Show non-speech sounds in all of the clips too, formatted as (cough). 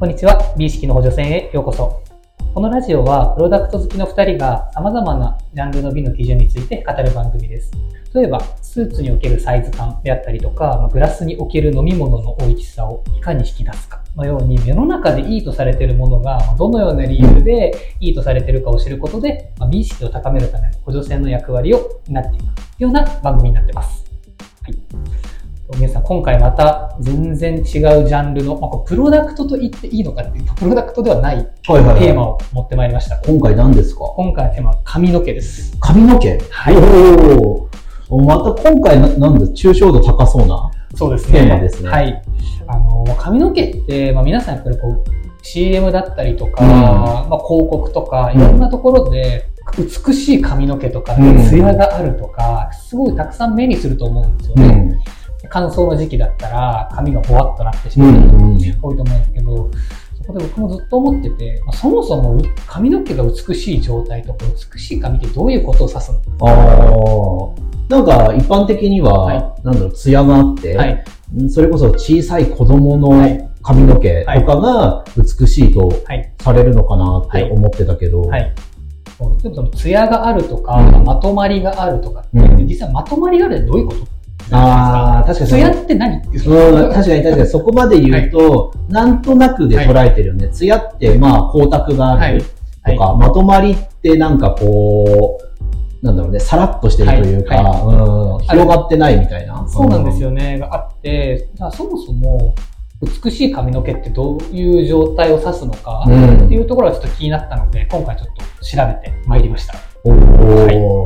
こんにちは。美意識の補助線へようこそ。このラジオは、プロダクト好きの2人が様々なジャンルの美の基準について語る番組です。例えば、スーツにおけるサイズ感であったりとか、グラスにおける飲み物の美味しさをいかに引き出すかのように、世の中でいいとされているものが、どのような理由でいいとされているかを知ることで、美意識を高めるための補助線の役割を担っていくような番組になっています。はい。皆さん、今回また全然違うジャンルの、まあ、プロダクトと言っていいのかっていうと、プロダクトではないテーマを持ってまいりました。今回何ですか？今回のテーマは髪の毛です。髪の毛？はいおおまた今回な、なんだ、抽象度高そうな。そうですね。テーマですねはい。あの、髪の毛って、まあ、皆さんやっぱりこう、CM だったりとか、うんまあ、広告とか、いろんなところで、美しい髪の毛とか、うんツヤがあるとか、すごいたくさん目にすると思うんですよね。ん。乾燥の時期だったら、髪がぼわっとなってしうまう人もん。多いと思うんですけど、そこで僕もずっと思ってて、まあ、そもそも髪の毛が美しい状態とか、美しい髪ってどういうことを指すのか。ああ。なんか、一般的には、はなんだろう、ツヤがあって、はい。うんそれこそ小さい子供のはい髪の毛とかが美しいとはい。されるのかなって思ってたけど、はい。そうでもそのツヤがあるとか、うんまとまりがあるとかって、うん実はまとまりがあるってどういうこと？あー確かにツヤって何？ううん、確かに確かに。そこまで言うと、なんとなくで捉えてるよね。ツヤって、まあ、光沢がある。とか、まとまりってなんかこう、なんだろうね、さらっとしてるというか、はい。うん、広がってないみたいな。そうなんですよね、があって、そもそも美しい髪の毛ってどういう状態を指すのか、うん。っていうところがちょっと気になったので、今回ちょっと調べてまいりました。おお、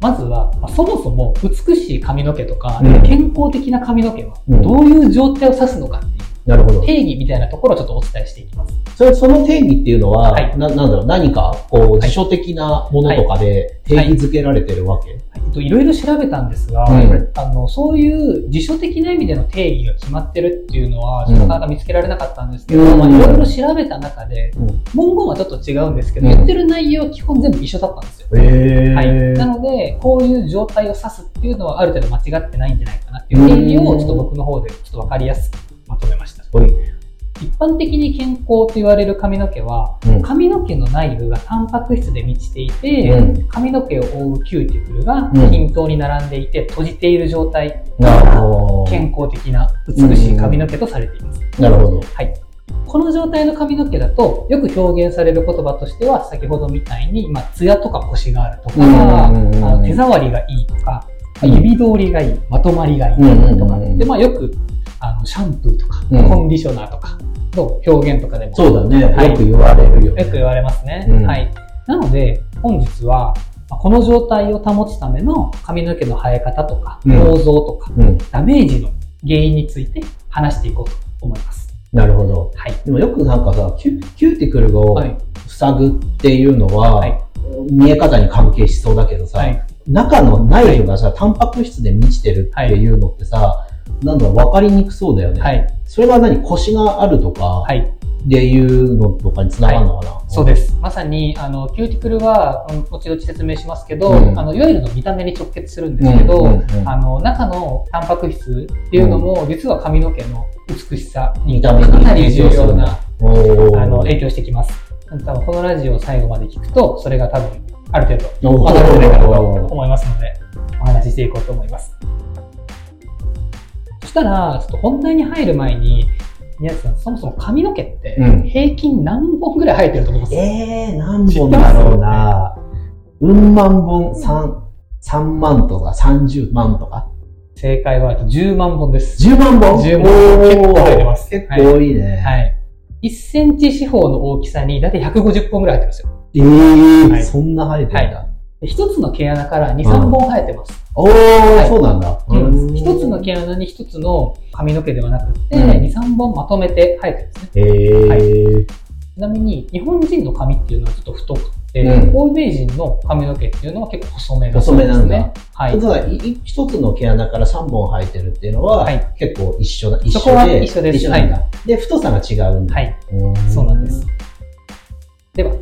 まずは、まあそもそも美しい髪の毛とか、うん。健康的な髪の毛はうん。どういう状態を指すのかってなるほど。定義みたいなところをちょっとお伝えしていきます。それ、その定義っていうのは、はい。ななんだろう、何か、こう、辞書的なものとかで定義づけられてるわけ、はい。えっといろいろ調べたんですが、うんあのそういう辞書的な意味での定義が決まってるっていうのは、うん。なかなか見つけられなかったんですけど、うん。まあ、いろいろ調べた中で、うん。文言はちょっと違うんですけど、うん。言ってる内容は基本全部一緒だったんですよ。へー。はい、なので、こういう状態を指すっていうのはある程度間違ってないんじゃないかなっていう定義をちょっと僕の方でちょっとわかりやすくまとめました。はい一般的に健康と言われる髪の毛は、うん髪の毛の内部がタンパク質で満ちていて、うん髪の毛を覆うキューティクルがうん均等に並んでいて閉じている状態が。健康的な美しい髪の毛とされています。なるほど。はい。この状態の髪の毛だと、よく表現される言葉としては、先ほどみたいに、まあ、ツヤとかコシがあるとか、うんうんうんあの手触りがいいとか、うん指通りがいい、まとまりがいいうんうんとか、うんで、まあ、よく、あの、シャンプーとか、うんコンディショナーとかの表現とかでも、そうだね。はいよく言われるよね。よく言われますね。うんはい。なので、本日は、まあこの状態を保つための髪の毛の生え方とか、うん構造とか、うん。ダメージの原因について話していこうと思います。なるほど。はい。でもよくなんかさ、キュキューティクルをはい。塞ぐっていうのは、はい見え方に関係しそうだけどさ、はい。中の内部がさ、タンパク質で満ちてるっていうのってさ、なんだろう、わかりにくそうだよね。はい。それは何？腰があるとか、はい。っていうのとかにつながるのかな、そうです。まさに、あの、キューティクルは、うん後々説明しますけど、うんあの、いわゆるの見た目に直結するんですけど、うんうんうんあの、中のタンパク質っていうのも、実は髪の毛の美しさに見た目にかなり重要な、あの、影響してきます。多分このラジオを最後まで聞くと、それが多分、ある程度、わかるんじゃないかなと思いますので、お話ししていこうと思います。そしたら、ちょっと本題に入る前に、宮崎さん、そもそも髪の毛ってうん、平均何本ぐらい生えてると思います、えー、何本だろうな。うん万本、三、三万とか30万とか。正解は10万本です。10万本？10万本結構生えてます結構多いね。はい。1センチ四方の大きさに、だいたい150本ぐらい入ってるんですよ。えー、はいそんな生えてるんだ。で一つの毛穴から2、3本生えてます。おー、いそうなんだ。うん一つの毛穴に一つの髪の毛ではなくて、うん2、3本まとめて生えてるんですね。えー、ちなみに、日本人の髪っていうのはちょっと太くて、うん欧米人の髪の毛っていうのは結構細めだ細めなんだね。はい。ただいい一つの毛穴から3本生えてるっていうのは、はい結構一緒だ、一緒で。そこは一緒です一緒なんだ。で、太さが違うんだ。はい。うんそうなんです。では、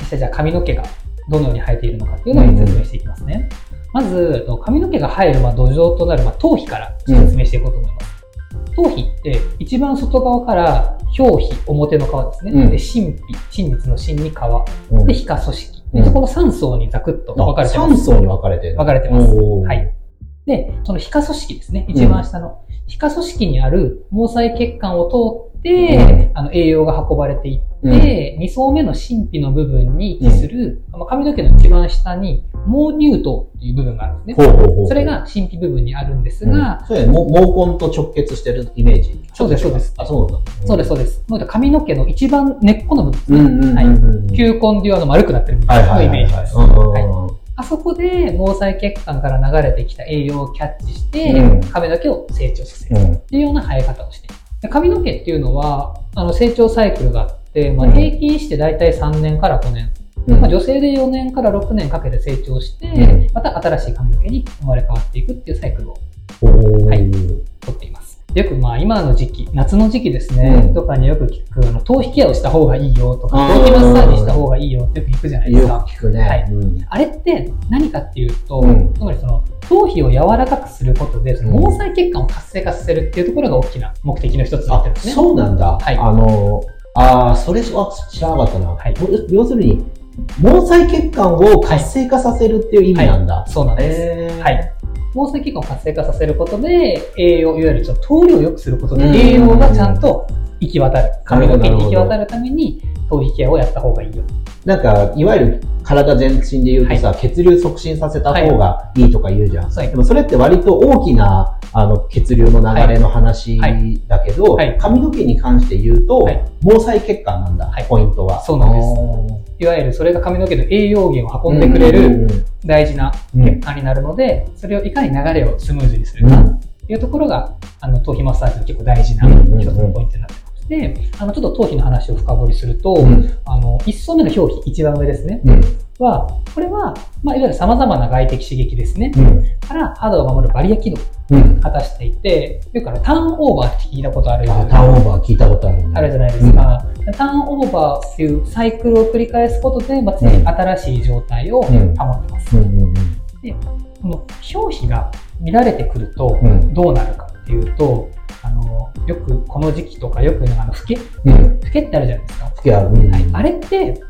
実際じゃあ髪の毛がどのように生えているのかっていうのを説明していきますね。まず、髪の毛が生えるまあ土壌となるまあ頭皮から説明していこうと思います。頭皮って一番外側から表皮、表の皮ですね。うんで、真皮、真実の真に皮。うんで、皮下組織。うんで、この3層にざくっと分かれてます。3層に分かれてる。分かれてますはい。で、その皮下組織ですね。一番下の。皮下組織にある毛細血管を通って、あの栄養が運ばれていって、2層目の真皮の部分に位置する、まあ髪の毛の一番下に毛乳頭っていう部分があるんですね。ほうほうほうそれが真皮部分にあるんですうんが、そうや毛根と直結してるイメージ。そうですそうですあ、そうだ。そうです、そうです。髪の毛の一番根っこの部分ですね。球根でいうあの丸くなってる部分のイメージです。あそこで毛細血管から流れてきた栄養をキャッチして、うん髪の毛を成長させるうんっていうような生え方をしている。で髪の毛っていうのは、あの成長サイクルがあって、まあ、うん。平均して大体3年から5年、うん。まあ、女性で4年から6年かけて成長して、うん。また新しい髪の毛に生まれ変わっていくっていうサイクルをはいとっています。よくまあ今の時期、夏の時期ですね、うん。とかによく聞く、あの頭皮ケアをした方がいいよとか、頭皮マッサージした方がいいよってよく聞くじゃないですよか。く聞くね。はい。うん。あれって何かっていうと、うん。つまりその頭皮を柔らかくすることで、そのうん毛細血管を活性化させるっていうところが大きな目的の一つになってるんあですね。そうなんだ。はい。あの、ああ、それは知らなかったな。はい要するに、毛細血管を活性化させるっていう意味なんだ。そうなんです。はい。毛細血管を活性化させることで、栄養、いわゆるその通りを良くすることで、うん栄養がちゃんと行き渡る。髪の毛に行き渡るために、頭皮ケアをやった方がいいよ。なんか、いわゆる体全身で言うとさ、血流促進させた方がい。いとか言うじゃん。はいでもそれって割と大きなあの血流の流れの話はい。だけど、はい。髪の毛に関して言うと、はい。毛細血管なんだ、はい。ポイントは。そうなんです。いわゆるそれが髪の毛の栄養源を運んでくれる大事なうん。血管になるので、それをいかに流れをスムーズにするかうん。っていうところが、あの、頭皮マッサージの結構大事な一つのポイントになってます。で、あの、ちょっと頭皮の話を深掘りすると、うん。あの、一層目の表皮、一番上ですね、うん。は、これは、まあ、いわゆる様々な外的刺激ですね、うん。から肌を守るバリア機能をうん。果たしていて、よくあの、ターンオーバーって聞いたことあるあターンオーバー聞いたことあるね。あるじゃないですか。ターンオーバーっていうサイクルを繰り返すことで、まあ、常に新しい状態を保うん。ってます。うんうんうん。この表皮が乱れてくるとうん。どうなるかっていうと、あのよくこの時期とかよくあのフケうん。フケってあるじゃないですか、好きある。うん。はい、あれって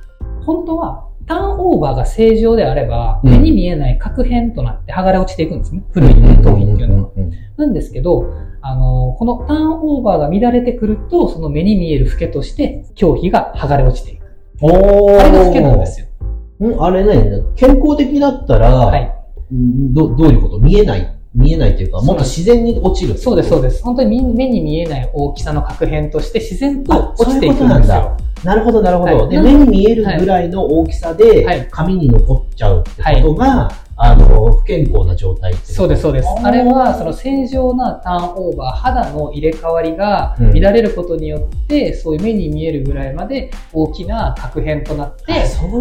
本当はターンオーバーが正常であれば、うん。目に見えない核片となって剥がれ落ちていくんですね。古い頭皮っていうのは。なんですけどあのこのターンオーバーが乱れてくるとその目に見えるフケとして表皮が剥がれ落ちていく。おー。あれがフケなんですよ。うんあれね、健康的だったら、はい。うんどどういうこと？見えない見えないというか、もっと自然に落ちる。そうです、そうでです。本当に目目に見えない大きさの核片として自然とあ落ちていくんですよ。す。なるほど、なるほど。で、はいな目に見えるぐらいの大きさで、はい髪に残っちゃうってことが、あの、不健康な状態ってそうです、そうです。あれは、その正常なターンオーバー、肌の入れ替わりがうん乱れることによって、そういう目に見えるぐらいまで大きな核片となって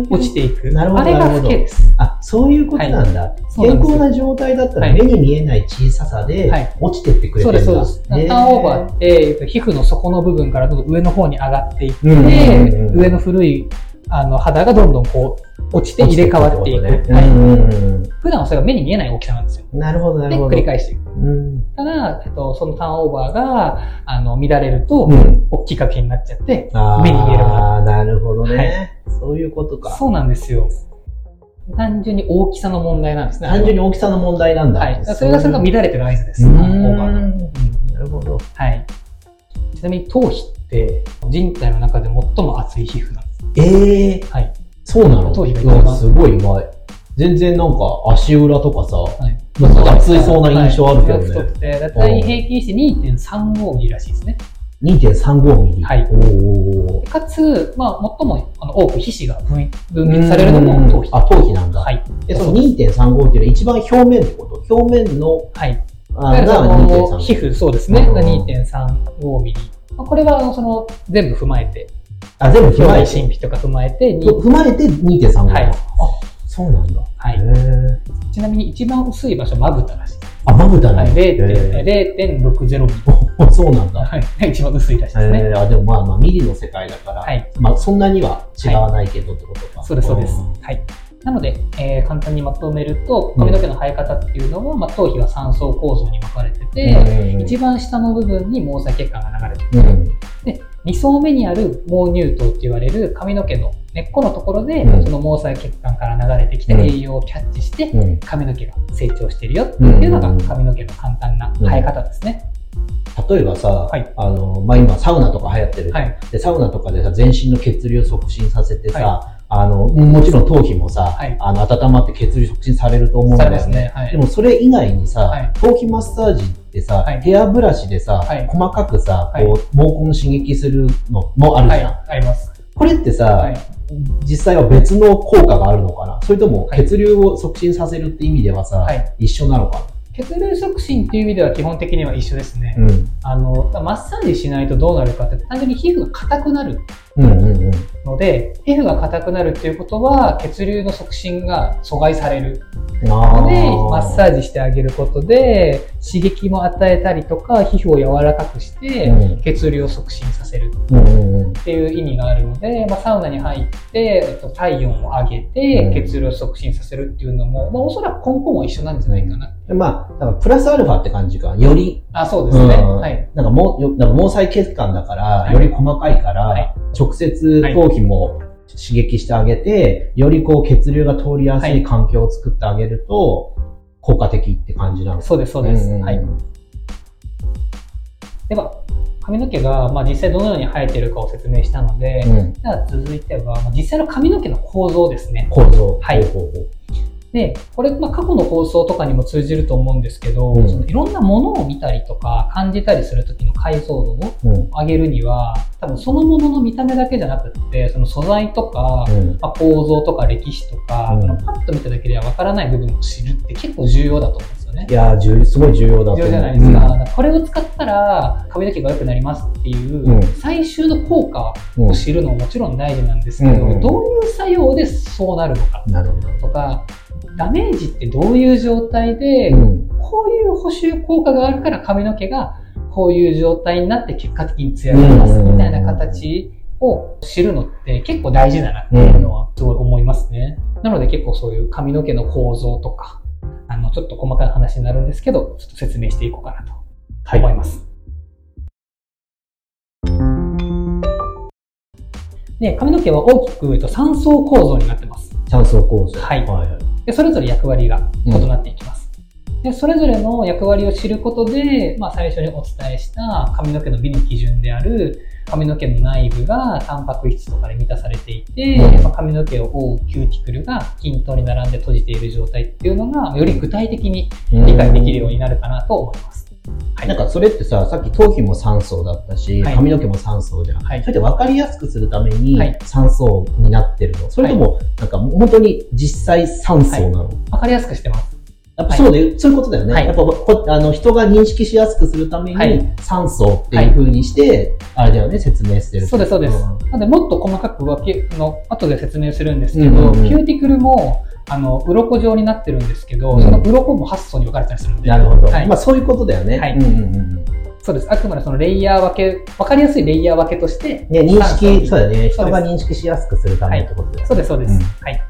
落ちていく。なるほどあれがなるほどフケです。あ、そういうことなんだ。そうなんですよ健康な状態だったらはい目に見えない小ささではい落ちてってくれるんだ。です、そうです。へターンオーバーって、皮膚の底の部分からどんどん上の方に上がっていって、うんうんうんうん上の古いあの肌がどんどんこう落ちて入れ替わっていく。はいうんうん普段はそれが目に見えない大きさなんですよ。うんなるほど、なで、るほど。繰り返していく。うんただ、えっと、そのターンオーバーが、あの、乱れると、うん大きい核片になっちゃって、あー目に見えるようにななるほどね、はいそういうことか。そうなんですよ。単純に大きさの問題なんですね。単純に大きさの問題なんだ。はい。それがそれが乱れてる合図です。うターンオーバーの。んうんなるほど。はい。ちなみに頭皮って人体の中で最も厚い皮膚なんです。ええはい。そうなの？頭皮が一番うわすごい意外。全然なんか足裏とかさ、はい。なんか厚いそうな印象あるけどね。はい、太くて、だいたい平均して2.35ミリらしいですね。2.35ミリ。はいおーかつ、まあ、最もあの多く皮脂が分分泌されるのも頭皮。あ、頭皮なんだ。はい。で、その2.35っていうのは一番表面ってこと表面の、はい。あの2.35皮膚、そうですね。うんが2.35ミリ。まあこれは、その、全部踏まえて、あ、全部踏まえて。神秘とか踏まえて、に踏まえて2.35。はいあ、そうなんだ。はいちなみに一番薄い場所、まぶたらしい。あ、まぶたなはい、んだ。0.0.60ミリ。あそうなんだ。はい。が (laughs) 一番薄いらしいですね。えー、あでもまあまあミリの世界だから、はい。まあそんなには違わないけどってことか。そうです、そうですん。はい。なので、えー簡単にまとめると、髪の毛の生え方っていうのは、まあ、頭皮は3層構造に分かれてて、うん一番下の部分に毛細血管が流れてる。うん。で、2層目にある毛乳頭って言われる髪の毛の根っこのところで、うんその毛細血管から流れてきてうん栄養をキャッチして、うん。髪の毛が成長してるよっていうのが髪の毛の簡単な生え方ですね。例えばさ、はいあの、まあ、今サウナとか流行ってるはい。で、サウナとかでさ、全身の血流を促進させてさ、はあの、もちろん頭皮もさ、はいあの、温まって血流促進されると思うんだよね。されますね。はいで。もそれ以外にさ、はい頭皮マッサージってさ、はいヘアブラシでさ、はい細かくさ、はいこう、毛根刺激するのもあるはい。じゃん。あります。これってさ、はい。実際は別の効果があるのかな？それともはい血流を促進させるって意味ではさ、はい一緒なのか血流促進っていう意味では基本的には一緒ですね。な、うん、あの、マッサージしないとどうなるかって単純に皮膚が硬くなるので、皮膚が硬くなるっていうことは血流の促進が阻害される。あので、ーマッサージしてあげることで刺激も与えたりとか皮膚を柔らかくしてうん。血流を促進させる。っていう意味があるので、まあ、サウナに入って、えっと、体温を上げうん。て血流を促進させるっていうのも、まあ、おそらく根本は一緒なんじゃないかな。でまあ、だからプラスアルファって感じか。より、あ、そうですね。うん。はい。なんかもう、よなんか毛細血管だから、はい。より細かいから、はい直接頭皮も刺激してあげて、よりこう血流が通りやすい環境を作ってあげると、効果的って感じなのそうです、そうです。んんんはい。では、髪の毛が、まあ、実際どのように生えているかを説明したので、うん。では続いては、まあ実際の髪の毛の構造ですね。構造。はいほうほうほうで、これ、まあ、過去の放送とかにも通じると思うんですけど、うんそのいろんなものを見たりとか感じたりするときの解像度をうん。上げるには、多分そのものの見た目だけじゃなくって、その素材とか、うん。まあ、構造とか歴史とか、うんそのパッと見ただけではわからない部分を知るって結構重要だと思うんですよねい。やー、重すごい重要だと思う。重要じゃないですか。これを使ったら髪の毛が良くなりますっていう、うん最終の効果うん。を知るのももちろん大事なんですけど、うんうんどういう作用でそうなるのか。とか、ダメージってどういう状態で、うん。こういう補修効果があるから髪の毛がこういう状態になって結果的に艶が出ますみたいな形を知るのって結構大事だなっていうのはすごい思いますね。なので結構そういう髪の毛の構造とか、あの、ちょっと細かい話になるんですけど、ちょっと説明していこうかなとはい。思います。で、髪の毛は大きく言うと3層構造になってます。三層構造。はいはいはい。で、それぞれ役割が異なっていきます。で、それぞれの役割を知ることで、まあ、最初にお伝えした髪の毛の美の基準である髪の毛の内部がタンパク質とかで満たされていて、うんまあ、髪の毛を覆うキューティクルが均等に並んで閉じている状態っていうのがより具体的に理解できるようになるかなと思います。はい。なんかそれってさ、さっき頭皮も3層だったし、はい。髪の毛も3層じゃん。はい。それって分かりやすくするためにはい。3層になってるの、それとも、なんか本当に実際3層なの、わかりやすくしてます。やっぱそうで、そういうことだよね。はい。やっぱこあの人が認識しやすくするためにはい。3層っていう風にして、あれだよね、説明してる。そうです、そうです。んなので、もっと細かく分け、あの、後で説明するんですけど、キューティクルも、あの、鱗状になってるんですけど、うんその鱗も8層に分かれたりするんで。なるほど。はいまあそういうことだよね。はいうんうんうんそうです。あくまでそのレイヤー分け、分かりやすいレイヤー分けとして、ね、認識、そうだね。人が認識しやすくするためってことだよね。そうです、そうです。うんはい。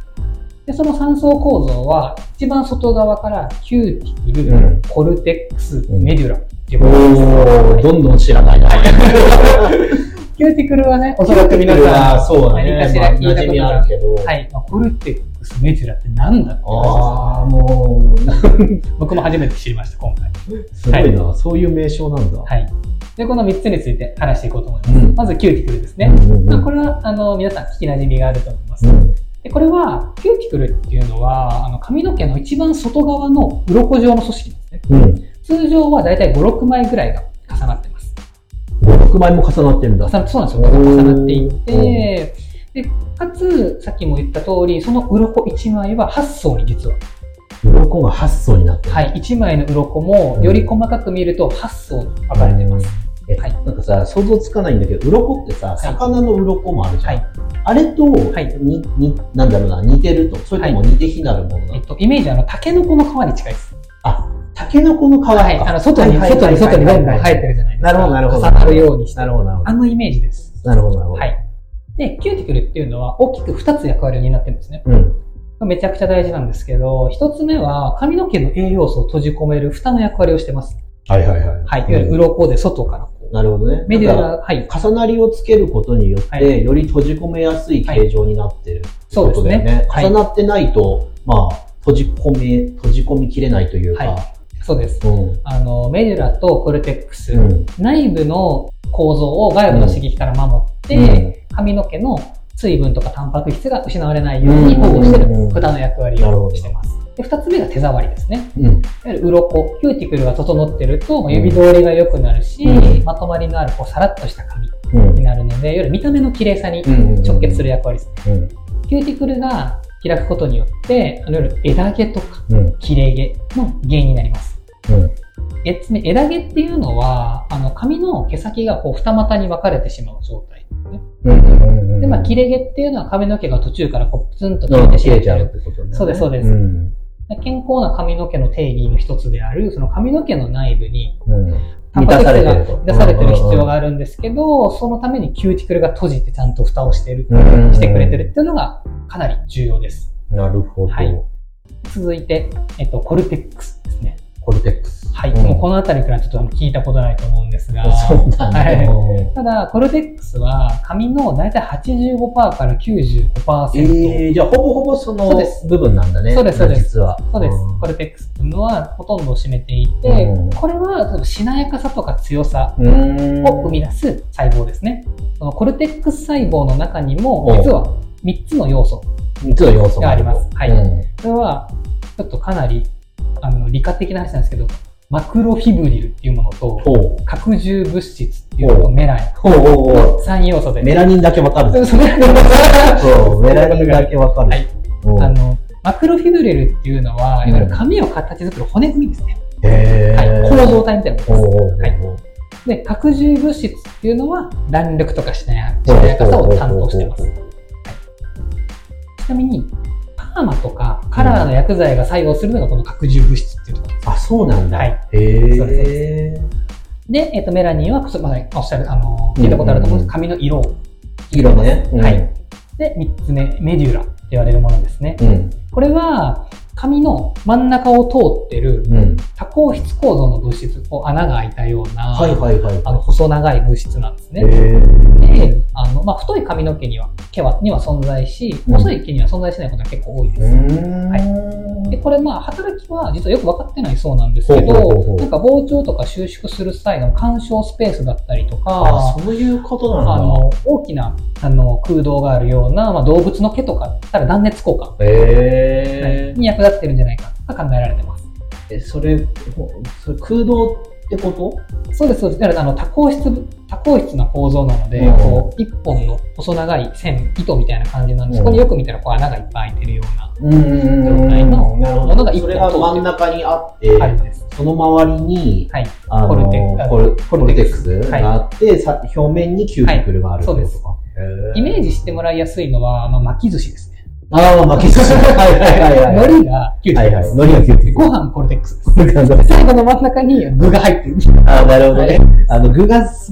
で、その3層構造は、一番外側からキューティクル、うんコルテックス、うんメデュラっていうことです。おー、どんどん知らないな。(laughs) キューティクルはね、おそらく皆さん、そうだね。何かしら聞いたことがあるけど。はい、まあコルテックス、メデュラって何だってああ、話もう。僕も初めて知りました、今回。すごいな、そういう名称なんだ。はい。で、この3つについて話していこうと思います。うんまず、キューティクルですね。うんうんうんまあ、これは、あの、皆さん聞き馴染みがあると思います。うんでこれは、キューティクルっていうのは、あの髪の毛の一番外側の鱗状の組織ですね。うん。通常はだいたい5、6枚ぐらいが重なってます。5、6枚も重なってるんだ。そうなんですよ。重なっていて、で、かつ、さっきも言った通り、その鱗1枚は8層に実は。鱗が8層になってる。はい。1枚の鱗も、より細かく見ると8層に分かれてます。え、はいなんかさ、想像つかないんだけど、鱗ってさ、い魚の鱗もあるじゃん。はい。あれと、はいに、に、なんだろうな、似てると。それとも似て非なるものなの、えっと、イメージは、あの、タケノコの皮に近いです。あ、タケノコの皮か。はい。あの、外に、はいはい外に、外にどんどん生える。てるじゃないですか。なるほどなるほど重なるようにして。なるほど、なるほど。あのイメージです。なるほど、なるほど。はい。で、キューティクルっていうのは大きく2つ役割を担ってるんですね。うん。めちゃくちゃ大事なんですけど、一つ目は髪の毛の栄養素を閉じ込める蓋の役割をしてます。はいはいはい。はい。いわゆる鱗で外から。なるほどね。メディアが、はい。重なりをつけることによって、はいより閉じ込めやすい形状になってるってことだよね。そうですねはい重なってないと、まあ、閉じ込め、閉じ込みきれないというか、はいそうです。うん。あの、メデュラとコルテックス、うん。内部の構造を外部の刺激から守って、うん髪の毛の水分とかタンパク質が失われないように保護してる蓋の役割をしてます。で、二つ目が手触りですね。うん。いわゆる鱗、キューティクルが整ってると、まあ指通りが良くなるし、うんまとまりのあるこうさらっとした髪うんになるので、いわゆる見た目の綺麗さにうん直結する役割ですね。うん。キューティクルが開くことによって、あのいわゆる枝毛とかうん。切れ毛の原因になります。うん。えつ目枝毛っていうのは、あの髪の毛先がこう二股に分かれてしまう状態ね。うん。で、まあ、切れ毛っていうのは髪の毛が途中からこうプツンと切うんれてし切れちゃうってことね。そうですそうですん。健康な髪の毛の定義の一つである、その髪の毛の内部にうん。タンパク質が満たされてると出されてる必要があるんですけど、そのためにキューティクルが閉じてちゃんと蓋をしてる、うんしてくれてるっていうのがかなり重要です。なるほど。はい続いて、えっと、コルテックスですね。コルテックス。はい。うんもうこのあたりからちょっと聞いたことないと思うんですが。そうなんだ。はいただ、コルテックスは髪の大体85%から95%。えー、じゃあほぼほぼその部分なんだね。そうですそうです実は。そうですん。コルテックスっていうのはほとんどを占めていて、うんこれはしなやかさとか強さを生み出す細胞ですね。そのコルテックス細胞の中にもお実は3つの要素。三つの要素がありますはいうんそれはちょっとかなりあの理科的な話なんですけど、マクロフィブリルっていうものと、ほう。核重物質っていうのとメラニ。ン。3要素で。(laughs) メラニンだけわかる。そう、メラニンだけわかる。はいうんあの、マクロフィブリルっていうのは、いわゆる髪を形作る骨組みですね。へはい。ー構造体みたいなものです。はいで、核重物質っていうのは、弾力とかしなやかさを担当してます。はいちなみに、パーマとかカラーの薬剤が作用するのがこの核重物質っていうところです。あ、そうなんだ。はいへえ。で、えっ、と、メラニンは、そまあおっしゃる、あの、聞いたことあると思うんです。髪の色を。色ね。うんはい。で、三つ目、メデュラって言われるものですね。うん。これは、髪の真ん中を通ってるうん。多孔質構造の物質、こう穴が開いたような。あの細長い物質なんですへね。ーで、あのまあ、太い髪の毛には毛はには存在し、うん細い毛には存在しないことが結構多いです。はいで、これまあ、働きは実はよく分かってないそうなんですけどなんか膨張とか収縮する際の干渉スペースだったりとあ、か、そういうことなんだ。あの、大きなあの空洞があるような、まあ、動物の毛とかだったら断熱効果へに役立ってるんじゃないかと考えられてます。ーえ、それ、ほそれ空洞ってこと？そうです、そうです。だからあの多孔質、多孔質な構造なので、うんこう、一本の細長い線、糸みたいな感じなんで、そこによく見たらこう穴がいっぱい開いてるような、うん状態の。ものが一本それが真ん中にあって、あるんです。その周りに、はい。あのコルテックコルテックスがあって、さ表面にキューティクルがあるってことか。イメージ。ジしてもらいやすいのは、まあ、巻き寿司ですね。ああ、巻き寿司。はいはいはいはい。海苔がキューティクルです。はいはい海苔がキューティクルご飯コルテックス最後の真ん中に具が入ってる。ああ、なるほどね。あの、具がす、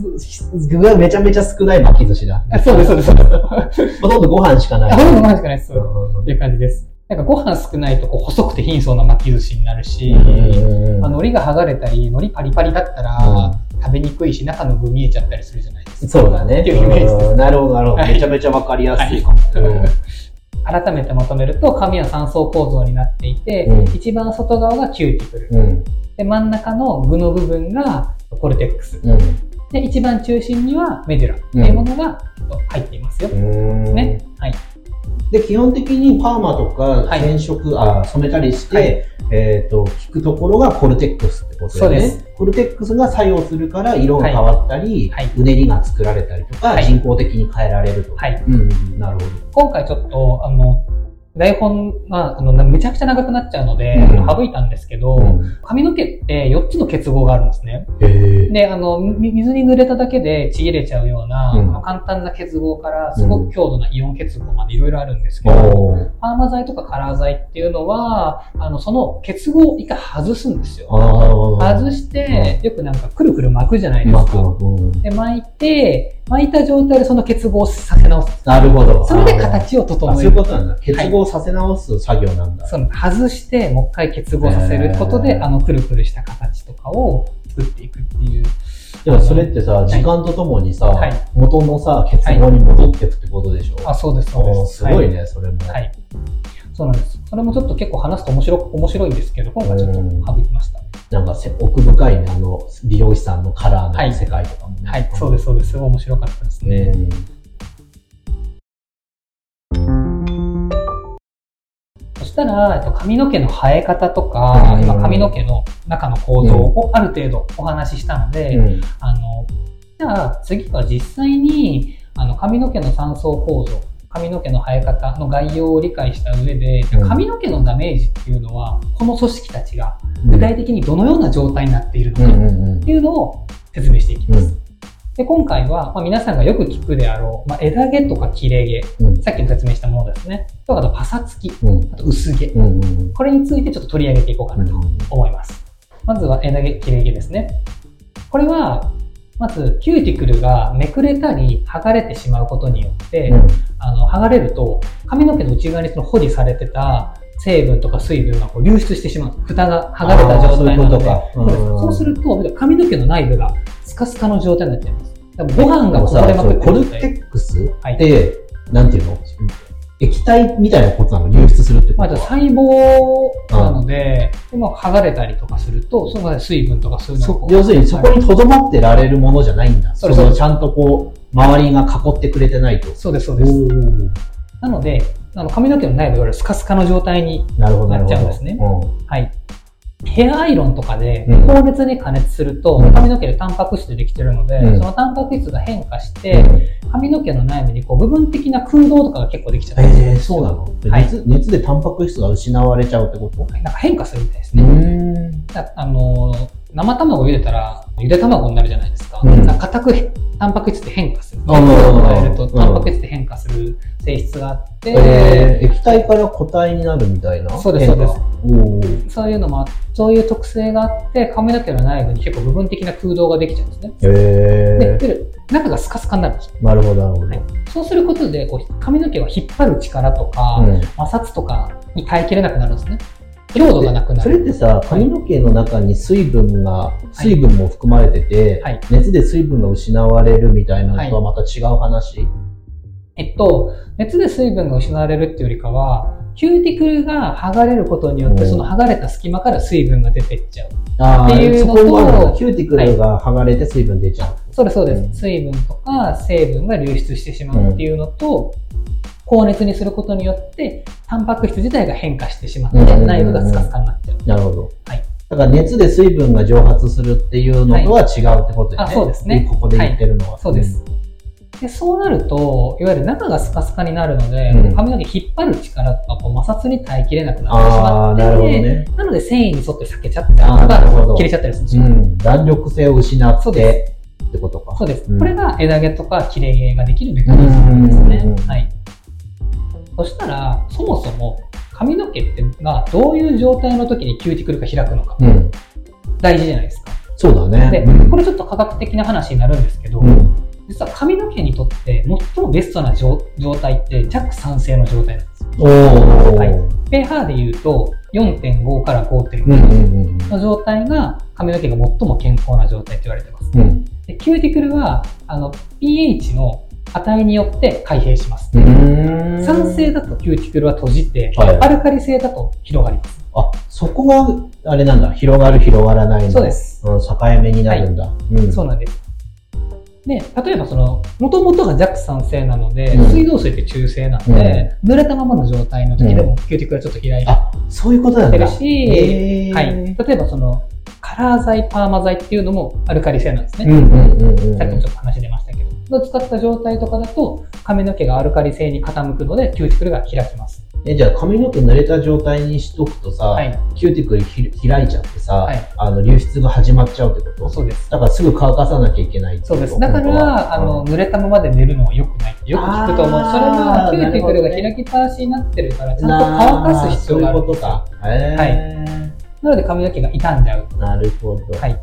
具がめちゃめちゃ少ない巻き寿司だ。あそうです、そうです。そうですほとんどご飯しかない。あ、(laughs) ほとんどご飯しかないです。うんっていう感じです。なんかご飯少ないとこう細くて貧相な巻き寿司になるし、うんまあ、海苔が剥がれたり、海苔パリパリだったら、食べにくいし、中の具見えちゃったりするじゃないですか。そうだね。っていうイメージです。うんなるほど、なるほど。はいめちゃめちゃわかりやすいかも。うん改めてまとめると、髪は3層構造になっていて、うん一番外側がキューティクル。うん。で、真ん中の具の部分がコルテックス。うん。で、一番中心にはメデュラっていうものが入っていますよ。うんね。はい。で、基本的にパーマとかはい染色、あ染めたりして、はいえっ、と、効くところがコルテックスってことだよね。そうですコルテックスが作用するから色が変わったり、はいはいうねりが作られたりとか、はい人工的に変えられると。はい。うんうん、なるほど。今回ちょっと、あの、台本が、あの、めちゃくちゃ長くなっちゃうので、うん省いたんですけど、うん髪の毛って4つの結合があるんですね。へーで、あの、み水に濡れただけでちぎれちゃうような、うんまあ簡単な結合から、すごく強度なイオン結合までいろいろあるんですけど、パーマ剤とかカラー剤っていうのは、あの、その結合を一回外すんですよ。外して、よくなんかくるくる巻くじゃないですか。うんで、巻いて、巻いた状態でその結合をさせ直す。なるほど。それで形を整あそういえる。うことなんだ。結合合させ直す作業なんだ。その外して、もう一回結合させることで、へーあの、くるくるした形とかを作っていくっていう。でもそれってさ、い時間とともにさ、はい元のさ、結合に戻っていくってことでしょ、あ、そうです、そうです。すごいね、それも。はい。はい。そうなんです。それもちょっと結構話すと面白面白いんですけど、今回ちょっと省きました。なんかせ奥深いね、あの、美容師さんのカラーはいの世界とかもね。はい、そうです、そうです。すごい面白かったですね。ね。そしたら、えっと髪の毛の生え方とか、うん。今髪の毛の中の構造をある程度お話ししたので、うん。あの、じゃあ次は実際にあの髪の毛の三層構造、髪の毛の生え方の概要を理解した上で、髪の毛のダメージっていうのは、この組織たちが具体的にどのような状態になっているのかっていうのを説明していきます。うんで今回は、まあ、皆さんがよく聞くであろう、まあ、枝毛とか切れ毛、うんさっきも説明したものですね。とあとパサつき、うんあと薄毛。うんうんこれについてちょっと取り上げていこうかなと思います。まずは枝毛、切れ毛ですね。これは、まずキューティクルがめくれたり剥がれてしまうことによって、うんあの剥がれると髪の毛の内側にその保持されてた成分とか水分がこう流出してしまう。蓋が剥がれた状態なので、そういううんそうすると髪の毛の内部がスカスカの状態になっちゃいます。だからご飯がこぼれまくってコル。テックスはいって、なんていうの？液体みたいなことなの？流出するってことまあ、細胞なので、でも剥がれたりとかすると、その水分とかそういうのが要するにそこに留まってられるものじゃないんだ。そですそうのちゃんとこう、周りが囲ってくれてないと。そうです、そうです。おーなので、あの髪の毛の内部がスカスカの状態に、なるほど、なるほど。なっちゃうんですねうんはい。ヘアアイロンとかでうん。高熱に加熱すると、うん。髪の毛でタンパク質でできてるので、うん。そのタンパク質が変化して、髪の毛の内部にこう部分的な空洞とかが結構できちゃってえー、そうなの、はい。熱熱でタンパク質が失われちゃうってこと？なんか変化するみたいですうね。あのー生卵を茹でたら、ゆで卵になるじゃないですか。うん。くタンパク質って変化する。加えるとうんタンパク質って変化する性質があって、えー、液体から固体になるみたいなそうですそうおーそういうのもあそういう特性があって、髪の毛の内部に結構部分的な空洞ができちゃうんですね。えで、で中がスカスカになるんですなるほど、なるほど。はい。そうすることでこう、髪の毛を引っ張る力とか、うん。摩擦とかに耐えきれなくなるんですね。強度がなくなそれっる。てさ、髪の毛の中に水分が、水分も含まれてて、はい。熱で水分が失われるみたいなのとはまた違う話、えっと、熱で水分が失われるっていうよりかは、キューティクルが剥がれることによって、うんその剥がれた隙間から水分が出ていっちゃう。ああ、っていうのとキューティクルが剥がれて水分出ちゃう。そうです、そうです。うん水分とか成分が流出してしまうっていうのと、高熱にすることによって、タンパク質自体が変化してしまって、うん内部がスカスカになっちゃう。なるほど。はいだから熱で水分が蒸発するっていうのとは違うってことだよね。あそうですねここで言ってるのは。そうです。でそうなると、いわゆる中がスカスカになるので、うん髪の毛引っ張る力とかこう摩擦に耐えきれなくなってしまって、なるほどね。なので繊維に沿って裂けちゃったりとか、切れちゃったりするんですよ。うん。弾力性を失ってってことか。そうです。うんこれが枝毛とか切れ毛ができるメカニズムですね。はい。そしたら、そもそも髪の毛ってがどういう状態の時にキューティクルが開くのか、うん。大事じゃないですか。そうだね。で、うんこれちょっと科学的な話になるんですけど、うん。実は髪の毛にとって最もベストな状状態って弱酸性の状態なんですよ。はい pH で言うと4.5から5.5うんうんうんの状態が髪の毛が最も健康な状態と言われてます。うん。うん。でキューティクルはあの pH の値によって開閉します。うん酸性だとキューティクルは閉じて、はいアルカリ性だと広がります。あ、そこが、あれなんだ。広がる、広がらないの。そうです。うん、境目になるんだ。うん。そうなんです。で、例えばその、元々が弱酸性なので、うん水道水って中性なので、濡れたままの状態の時でもキューティクルはちょっと開いあ、そういうことなんだ。てるし、はい。例えばその、カラー剤、パーマ剤っていうのもアルカリ性なんですね。うんうんうんうん。さっきもちょっと話出ましたけど。使った状態とかだと、髪の毛がアルカリ性に傾くので、キューティクルが開きます。え、じゃあ髪の毛濡れた状態にしとくとさ、はい。キューティクルひ開いちゃってさ、はいあの流出が始まっちゃうってこと？そうです。だからすぐ乾かさなきゃいけないそうです。だから、あの、、濡れたままで寝るのは良くない。よく聞くと思う。それは、キューティクルが開きっぱなしになってるから、ちゃんとな乾かす必要があるそういうことか。へなので髪の毛が傷んじゃう。ーなるほど。はい。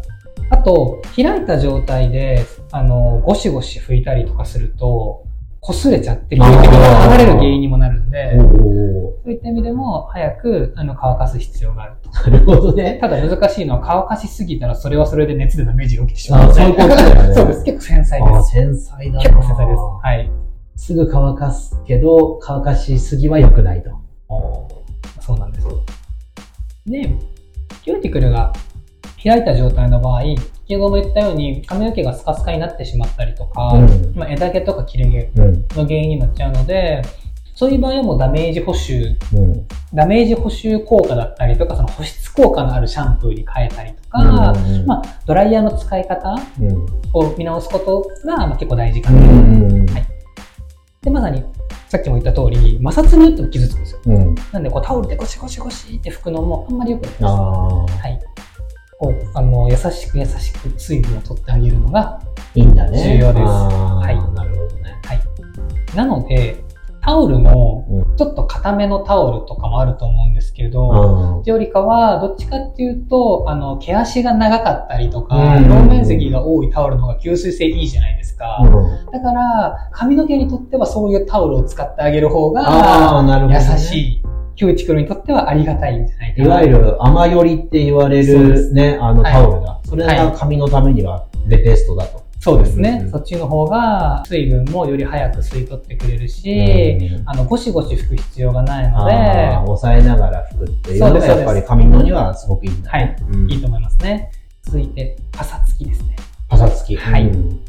あと、開いた状態で、あの、ゴシゴシ拭いたりとかすると、擦れちゃって、吸血が剥がれる原因にもなるんで、おそういった意味でも早くあの乾かす必要があると。ーなるほどね。ただ難しいのは乾かしすぎたらそれはそれで熱でダメージが起きてしまう。そういうことだよねそうです。結構繊細です。繊細だな。結構繊細です。はい。すぐ乾かすけど、乾かしすぎは良くないと。そうなんです。で、キューティクルが開いた状態の場合、先ほども言ったように髪の毛がスカスカになってしまったりとか、うんまあ、枝毛とか切れ毛うん。の原因になっちゃうので、そういう場合はもうダメージ補修、うん。ダメージ補修効果だったりとか、その保湿効果のあるシャンプーに変えたりとか、うんまあ、ドライヤーの使い方うん。を見直すことがまあ結構大事かうな。ん。はいで、まさに、さっきも言った通り、摩擦によっても傷つくんですよ。うん。なんで、こうタオルでゴシゴシゴシって拭くのもあんまり良くないです。あはい。こう、あの、優しく優しく水分を取ってあげるのが、あ、いいんだね。重要ですはいなるほどね。なので、タオルもう、ちょっと硬めのタオルとかもあると思うんですけど、うん。よりかは、どっちかっていうと、あの、毛足が長かったりとか、うん表面積が多いタオルの方が吸水性いいじゃないですか。うんだから、髪の毛にとってはそういうタオルを使ってあげる方が。優しい、キューティクルにとってはありがたいんじゃないかな。いわゆる甘撚りって言われるね、あのはいタオルだ。それが髪のためにはベベストだと。そうですね。うんそっちの方が水分もより早く吸い取ってくれるし、うんあの、ゴシゴシ拭く必要がないので、抑えながら拭くっていうのがやっぱり髪のにはすごくいいんだ、はいうんいいと思いますね。続いて、パサつきですね。パサつき。はいうん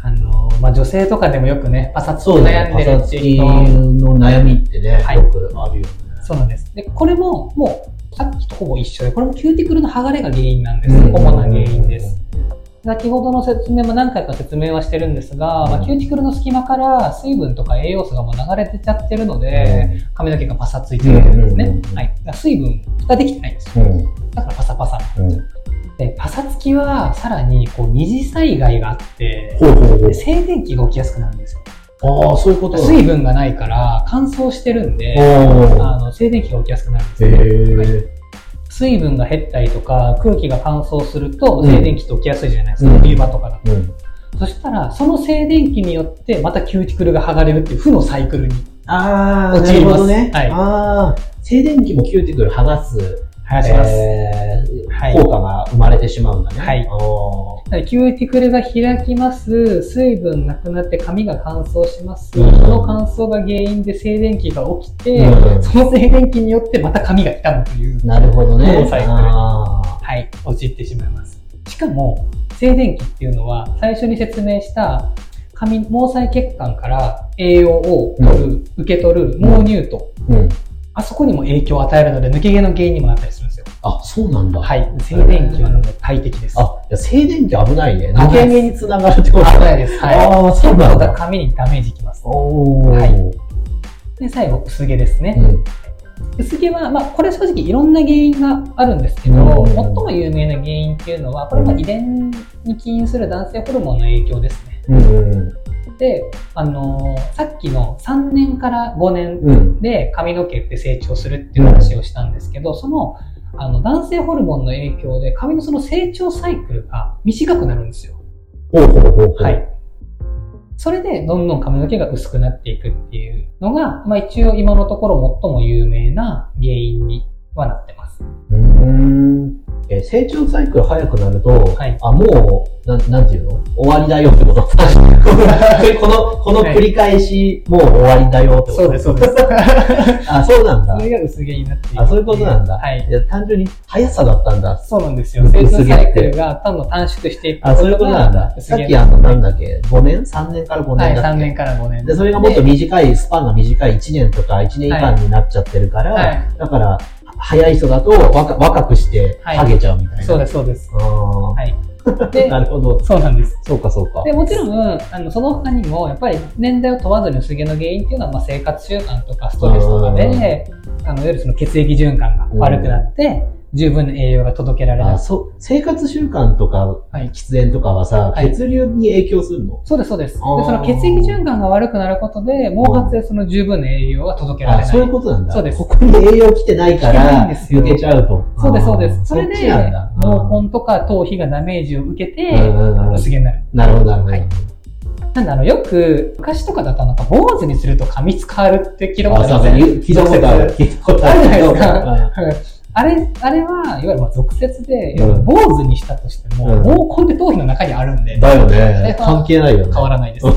あの、まあ、女性とかでもよくね、パサつき。悩んでるっていう人、の悩みってね、はいよくあるよね。そうなんです。で、これも、もう、さっきとほぼ一緒で、これもキューティクルの剥がれが原因なんです。うん主な原因です。。先ほどの説明も何回か説明はしてるんですが、まあ、キューティクルの隙間から水分とか栄養素がもう流れてちゃってるので、髪の毛がパサついてるわけですね。うんうんうんはい。水分ができてないんですよ。うん。だからパサパサ。うん。で、パサつきはさらにこう二次災害があって。静電気が起きやすくなるんですよ。ああ、そういうことだ。水分がないから乾燥してるんで、おあの静電気が起きやすくなるんですへよ。はいえ。水分が減ったりとか空気が乾燥するとうん静電気って起きやすいじゃないですか、うん冬場とかだと。うん。そしたら、その静電気によってまたキューティクルが剥がれるっていう負のサイクルにああ、な陥りまするほどね。はいああ、静電気もキューティクル剥がす、剥がします。えーはい効果が生まれてしまうんだね。はい。あー。だからキューティクルが開きます、水分なくなって髪が乾燥します、うん。その乾燥が原因で静電気が起きて、うん。その静電気によってまた髪が傷むという、なるほどね。サイクルあはい、陥ってしまいます。しかも、静電気っていうのは、最初に説明した髪、毛細血管から栄養を取る、受け取る毛乳と、ーうん。あそこにも影響を与えるので、抜け毛の原因にもなったりする。あ、そうなんだ。はい。静電気はなので大敵です。あ、いや静電気危ないね。抜け毛につながるってこと危ないです。はい。ああ、そうなんだ。髪にダメージきます。おー。はいで、最後、薄毛ですね。うん。薄毛は、まあ、これ正直いろんな原因があるんですけど、うん最も有名な原因っていうのは、これも遺伝に起因する男性ホルモンの影響ですね。うん。で、あのーさっきの3年から5年うん。で髪の毛って成長するっていう話をしたんですけど、その、あの、男性ホルモンの影響で髪のその成長サイクルが短くなるんですよ。ほうほうほうほう。はい。それで、どんどん髪の毛が薄くなっていくっていうのが、まあ一応今のところ最も有名な原因にはなってます。うーん。えー成長サイクル早くなると、はいあ、もう、なん、なんていうの？終わりだよってこと (laughs) この、この繰り返し、もう終わりだよってことそうです、そうです。(laughs) あ、そうなんだそ。れが薄毛になって。あ、そういうことなんだ。はい。いや単純に速さだったんだ。そうなんですよ。成長サイクルがどんどん短縮していくあ、そういうことなんだ。さっきあの、なんだっけ、5年 ?3 年から5はい、3年だっけ、年から5年。で、それがもっと短い、スパンが短い1年とか1年以下になっちゃってるから、はいだから、早い人だと若若くして、はいハゲちゃうみたいな。そうです、そうです。はい。で (laughs) なるほど。そうなんです。そうか、そうか。でもちろん、あのその他にも、やっぱり年代を問わずに薄毛の原因っていうのは、まあ、生活習慣とかストレスとかで、あのいわゆるその血液循環が悪くなって、十分な栄養が届けられない。あそう生活習慣とか、はい喫煙とかはさ、はい血流に影響するの？そうです、そうです。で、その血液循環が悪くなることで、毛髪でその十分な栄養が届けられあ、ない。そういうことなんだ。そうですここに栄養来てないから、抜けちゃうと。そうです、そうです。それっで、毛根とか頭皮がダメージを受けて薄毛になる。なるほど、なるほど。はいなんであの、よく、昔とかだとなんか、坊主にすると噛みつかるって聞いたことありません聞いたことある。聞いたこと。あるじゃないですか。あれ、あれは、いわゆるまあ俗説で、うん坊主にしたとしても、うん毛根って頭皮の中にあるんで、だよれね。は関係ないよね。変わらないです。(laughs)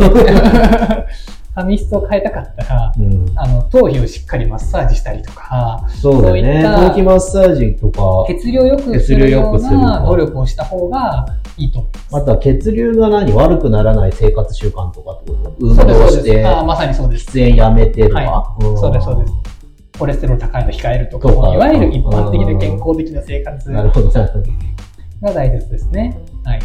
髪質を変えたかったら、うん。あの、頭皮をしっかりマッサージしたりとか、そうだよね。頭皮マッサージとか、血流を良くするような努力をした方がいいと思います。あとは血流が何悪くならない生活習慣とかってこと？運動してそうです。、あまさにそうです。喫煙やめてとか、はいんそうです、そうです。コレステロール高いの控えるとか、いわゆる一般的な健康的な生活。が大切ですね。はい。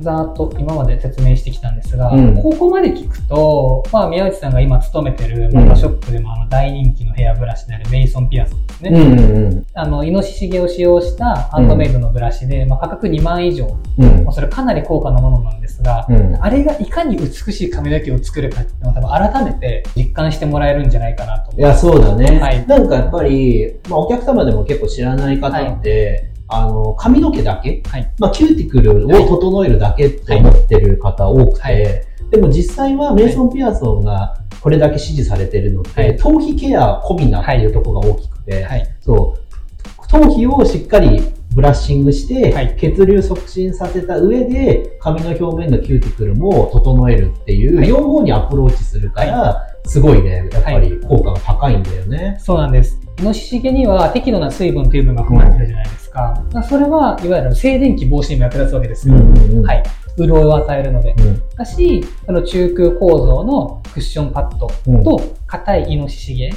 ざーっと今まで説明してきたんですが、うんここまで聞くと、まあ、宮内さんが今勤めてるママショップでもあの大人気のヘアブラシであるメイソンピアソンですね。うんうんあの、イノシシ毛を使用したハンドメイドのブラシで、まあ、価格2万以上、うん。まあそれかなり高価なものなんですが、うん。あれがいかに美しい髪の毛を作るかっていうのを多分改めて実感してもらえるんじゃないかなと思いや、そうだね。はいなんかやっぱり、まあ、お客様でも結構知らない方って、あの、髪の毛だけ、はい。まあ、キューティクルを整えるだけって思ってる方多くて、はい。でも実際はメイソン・ピアソンがこれだけ支持されてるのって、はい。頭皮ケア込みなっていうところが大きくて、はい。そう、頭皮をしっかりブラッシングして、はい。血流促進させた上で、髪の表面のキューティクルも整えるっていう、はい。両方にアプローチするから、すごいね、やっぱり効果が高いんだよね。そうなんです。イノシシ毛には適度な水分と油分が含まれてるじゃないですか。まあそれはいわゆる静電気防止にも役立つわけですよ。うんはい。潤いを与えるので。うんだし、その中空構造のクッションパッドうんと硬いイノシシ毛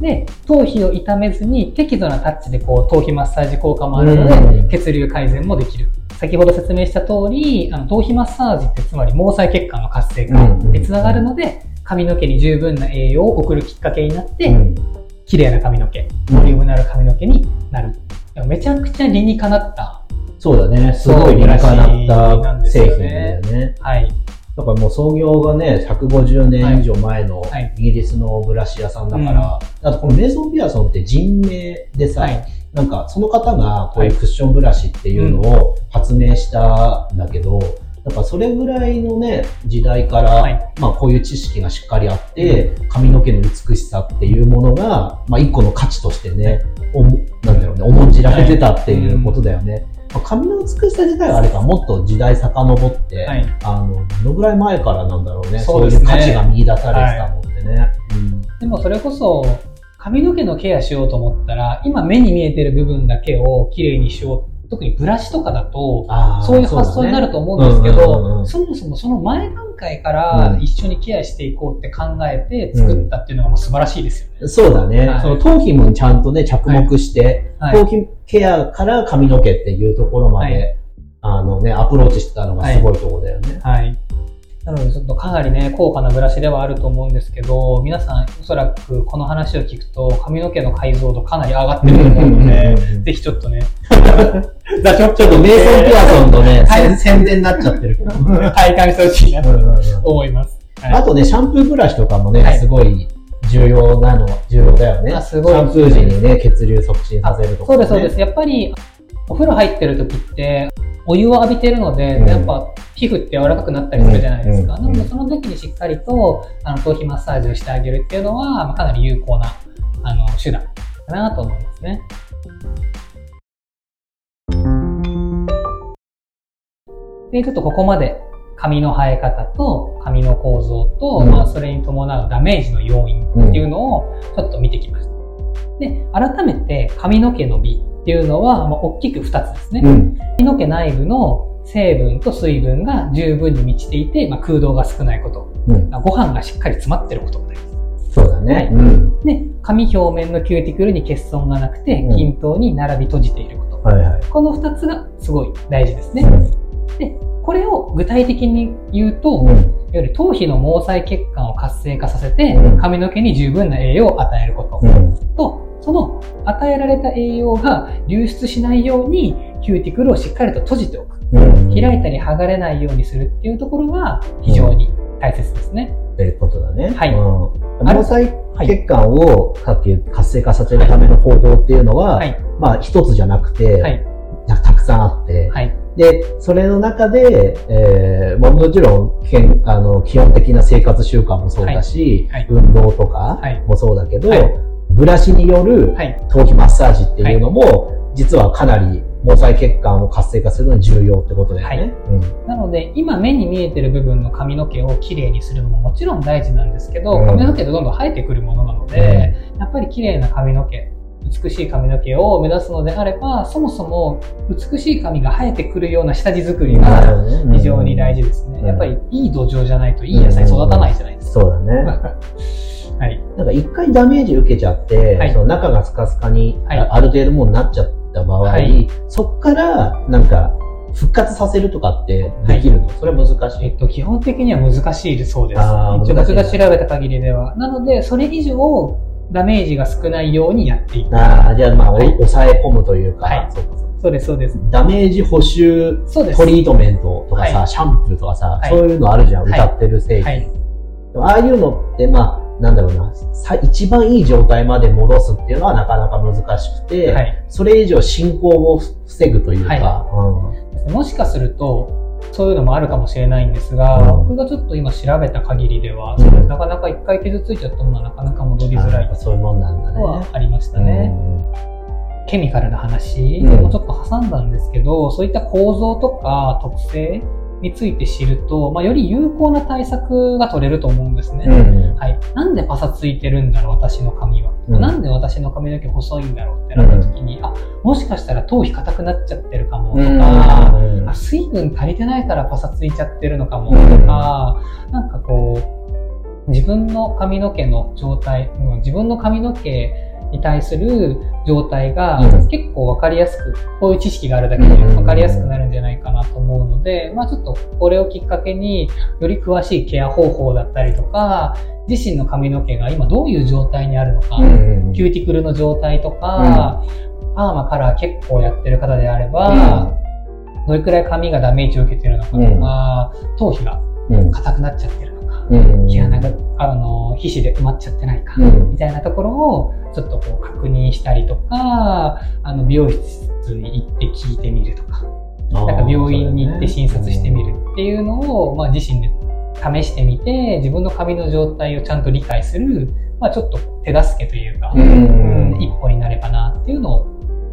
で、頭皮を傷めずに適度なタッチでこう頭皮マッサージ効果もあるのうんで、血流改善もできる。先ほど説明した通り、あの頭皮マッサージってつまり毛細血管の活性化につながるので、髪の毛に十分な栄養を送るきっかけになって、うん綺麗な髪の毛、ボリュームのある髪の毛になる。めちゃくちゃ理にかなった。そうだね。すごい理にかなった製品だよね。はい。だからもう創業がね、150年以上前のはいイギリスのブラシ屋さんだから、あとこのメイソン・ピアソンって人名でさ、はい。なんかその方がこういうクッションブラシっていうのを発明したんだけど、やっぱそれぐらいのね、時代から、はいまあこういう知識がしっかりあって、髪の毛の美しさっていうものが、まあ一個の価値としてね、おもなんだろうね、重んじられてたっていうことだよね。まあ髪の美しさ自体はあれか、もっと時代遡って、はい。あの、どのぐらい前からなんだろうね、そういう価値が見出されてたのってね。うんでもそれこそ、髪の毛のケアしようと思ったら、今目に見えてる部分だけをきれいにしよう。特にブラシとかだと、そういう発想になると思うんですけど、そもそもその前段階からうん一緒にケアしていこうって考えて作ったっていうのがまあ素晴らしいですよね。そうだね。はいその頭皮もちゃんとね、着目して、はい頭皮ケアから髪の毛っていうところまで、はあのね、アプローチしてたのがすごいところだよね。はい。なので、ちょっとかなりね、高価なブラシではあると思うんですけど、皆さん、おそらくこの話を聞くと、髪の毛の解像度かなり上がってると思うので、ぜひちょっとね、(laughs) ちょっとメイソン・ピアソンのね、はい宣宣伝になっちゃってるけど。(laughs) 体感してほしいなと思います。はいあとね、シャンプーブラシとかもね、はいすごい重要なの、重要だよね。あすごいシャンプー時にね、血流促進させるとか、ね。そうです、そうです。やっぱり、お風呂入ってる時って、お湯を浴びてるので、うんやっぱ皮膚って柔らかくなったりするじゃないですか。うんなので、その時にしっかりと、あの、頭皮マッサージをしてあげるっていうのは、まあかなり有効な、あの、手段かなと思いますね。で、ちょっとここまで髪の生え方と髪の構造と、うんまあ、それに伴うダメージの要因っていうのをちょっと見てきました。で、改めて髪の毛の美っていうのは、まあ、大きく2つですね。うん。髪の毛内部の成分と水分が十分に満ちていて、まあ、空洞が少ないこと。うん。ご飯がしっかり詰まってることが大事。そうだね。はいうん。で、髪表面のキューティクルに欠損がなくて、うん均等に並び閉じていること。はいはい。この2つがすごい大事ですね。うんで、これを具体的に言うと、うんいわゆる頭皮の毛細血管を活性化させてうん、髪の毛に十分な栄養を与えること。うん。と、その与えられた栄養が流出しないように、キューティクルをしっかりと閉じておく。うん。開いたり剥がれないようにするっていうところが非常に大切ですね。っていうことだね。はい毛細血管を活性化させるための方法っていうのは、はい。まあ一つじゃなくて、はい。たくさんあって、はい。で、それの中で、えーまあ、もちろんけんあの基本的な生活習慣もそうだし、はいはい運動とかはいもそうだけど、はいブラシによるはい。頭皮マッサージっていうのも、実はかなり毛細血管を活性化するのに重要ってことだよね。はいうんなので、今目に見えてる部分の髪の毛をきれいにするのももちろん大事なんですけど、うん髪の毛ってどんどん生えてくるものなので、やっぱり綺麗な髪の毛、美しい髪の毛を目指すのであれば、そもそも美しい髪が生えてくるような下地作りが非常に大事ですね。うんやっぱりいい土壌じゃないといい野菜育たないじゃないですか。そうだね。(laughs) はい。なんか一回ダメージ受けちゃって、はいその中がスカスカに、はいあある程度もうなっちゃった場合、はいそっからなんか復活させるとかってできるの、それは難しい。えっと、基本的には難しいそうです。一応僕が調べた限りでは。なので、それ以上ダメージが少ないようにやっていく。ああ、じゃあまあ、おはい抑え込むというか、はいそうかそうです、そうです。ダメージ補修そうです。トリートメントとかさ、はシャンプーとかさ、はいそういうのあるじゃん、はい歌ってる製品。はい。ああいうのって、まあ、なんだろうな、さ一番いい状態まで戻すっていうのはなかなか難しくて、はい。それ以上進行を防ぐというか、はもしかすると、そういうのもあるかもしれないんですが、うん僕がちょっと今調べた限りでは、うんなかなか一回傷ついちゃったものはなかなか戻うんりづらいそういうもんなんだのはね。ありましたね。ケミカルな話うんもちょっと挟んだんですけど、そういった構造とか特性について知ると、まあ、より有効な対策が取れると思うんですね。うんうんはい。なんでパサついてるんだろう、私の髪は。うんなんで私の髪の毛細いんだろうってなった時に、あ、もしかしたら頭皮硬くなっちゃってるかもとか、うんあ水分足りてないからパサついちゃってるのかもうんとか、なんかこう、自分の髪の毛の状態、うん自分の髪の毛に対する状態がうん。結構わかりやすく、こういう知識があるだけでうん。わかりやすくなるんじゃないかなと思うので、まあちょっとこれをきっかけにより詳しいケア方法だったりとか、自身の髪の毛が今どういう状態にあるのか、うん。キューティクルの状態とか、パーマカラー結構やってる方であれば、どれくらい髪がダメージを受けてるのかとか、頭皮がうん。硬くなっちゃってるのか、うん。毛穴が、あの、皮脂で埋まっちゃってないか、うん。みたいなところをちょっとこう確認したりとか、あの、美容室に行って聞いてみるとか、なんか病院に行って診察してみるっていうのを、まあ自身で試してみて、自分の髪の状態をちゃんと理解する、まあちょっと手助けというか、うんうん一歩になればなっていうのを、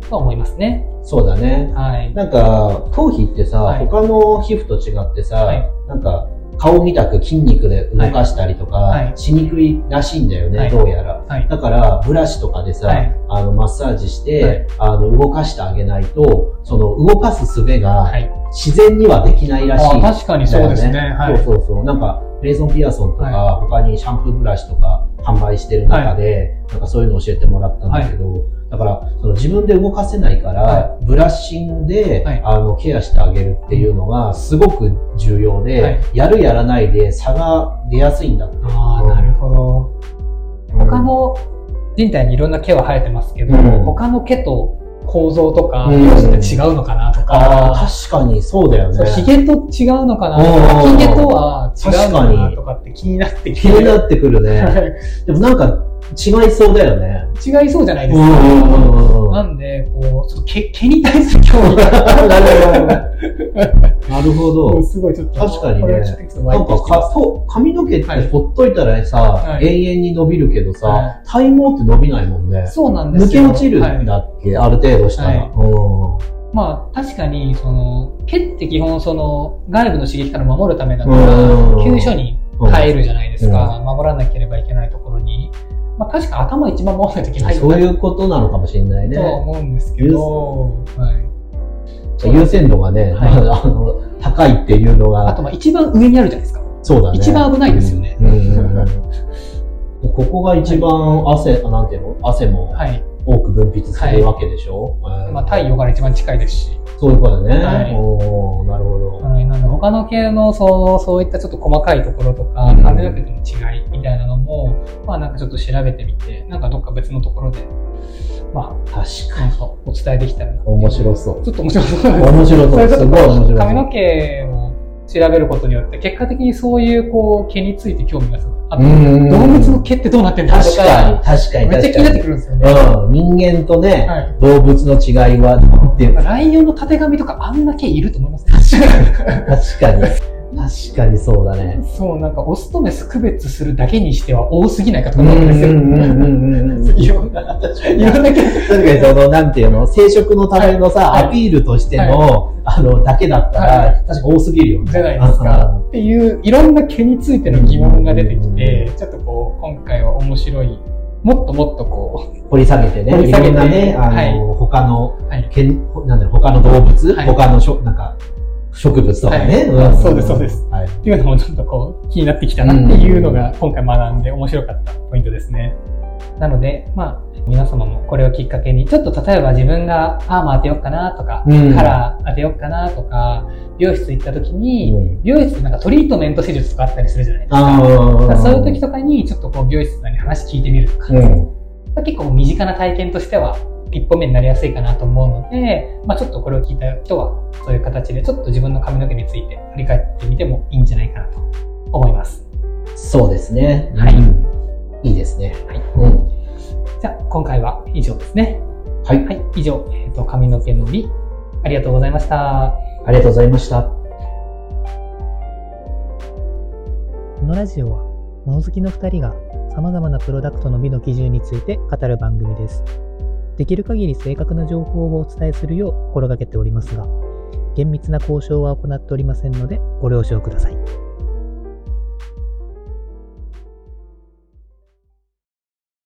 と思いますね。そうだね。はい。なんか、頭皮ってさ、はい他の皮膚と違ってさ、はいなんか、顔みたく筋肉で動かしたりとか、しにくいらしいんだよね、はいどうやら。はい。だから、ブラシとかでさ、はいあの、マッサージして、はいあの、動かしてあげないと、その、動かす術がはい。自然にはできないらしいんだよ、あ確かにそうですね。はい。そうそうそう。なんか、レイソン・ピアソンとか、は他にシャンプーブラシとか販売してる中で、なんかそういうの教えてもらったんだけど、だから、その自分で動かせないから、はブラッシングで、はい。あの、ケアしてあげるっていうのがすごく重要で、はい。やるやらないで差が出やすいんだ。ああ、なるほど。他の人体にいろんな毛は生えてますけど、うん。他の毛と構造とか、うん。違うのかなとああ、か、確かにそうだよね。ヒゲと違うのかなとか、うん。ヒゲとは違うのかなとかって気になってき気になて、ってくるね。(laughs) でもなんか違いそうだよね。違いそうじゃないですか。うんなんで、こう、ちょっと毛毛に対する興味が (laughs) なるほど。すごいちょっと、確かにねないんかかと髪の毛ってはいほっといたらさ、はい永遠に伸びるけどさ、は体毛って伸びないもんね。そうなんです抜けよ落ちるはいんだっけ、ある程度したら。まあ確かに、その、毛って基本その、外部の刺激から守るためだかうんら、急所に入るじゃないですか。守らなければいけないところに。まあ確か頭一番守らないといけないそういうことなのかもしれないねと。は思うんですけど、はい。優先度がね、はい (laughs) あの高いっていうのが、あとまあ一番上にあるじゃないですか。そうだね。一番危ないですよねうんうんここが一番汗、あなんていうの？汗もはい。多く分泌するわけでしょ、うんまあ太陽から一番近いですし。そういうことだね。はいおーなるほど。はい、なんで他の系のそうそういったちょっと細かいところとか、うん髪の毛との違いみたいなのも、まあなんかちょっと調べてみて、なんかどっか別のところで、ま確あ、かに。お伝えできたらな。面白そう。ちょっと面白そう。面白そう。(laughs) すごい面白そう。髪の毛を調べることによって、結果的にそういうこう毛について興味がする。あと、動物の毛ってどうなってんだと確かに、か、確かに、めっちゃ気になってくるんですよね。うん、人間とね、はい動物の違いは、でもライオンのたてがみとかあんな毛いると思います確かに。確かにそうだね。そう、なんかオスとメス区別するだけにしては多すぎないかとか思うんですよ。うんうんうんうんうん (laughs) いろんな、確かにいろんな毛。確かにその、なんていうの、生殖のためのさ、はいアピールとしての、あの、だけだったら、は確かに多すぎるよね。じゃないですか。っていう、いろんな毛についての疑問が出てきて、ちょっとこう、今回は面白い、もっともっとこ掘り下げてね、掘り下げてね、あの、はい他の、う、はい。けんなんだろう、他の動物、はい他のしょ、なんか、植物とかね。はいんそうですそうです。はい。っていうのもちょっとこう気になってきたなっていうのが今回学んで面白かったポイントですね。なので、まあ、皆様もこれをきっかけに、ちょっと例えば自分がパーマ当てようかなとか、うんカラー当てようかなとか、美容室行った時に、うん美容室なんかトリートメント施術とかあったりするじゃないですか。か。そういう時とかにちょっとこう美容室さんに話聞いてみるとか、うん。結構身近な体験としては一歩目になりやすいかなと思うので、まあちょっとこれを聞いた人はそういう形でちょっと自分の髪の毛について振り返ってみてもいいんじゃないかなと思います。そうですね。はいうんいいですね。はい。うん。じゃあ今回は以上ですね。はい。はい。以上、えっ、と、髪の毛のり、ありがとうございました。ありがとうございました。このラジオは、物好きの2人が様々なプロダクトの美の基準について語る番組です。できる限り正確な情報をお伝えするよう心がけておりますが、厳密な交渉は行っておりませんのでご了承ください。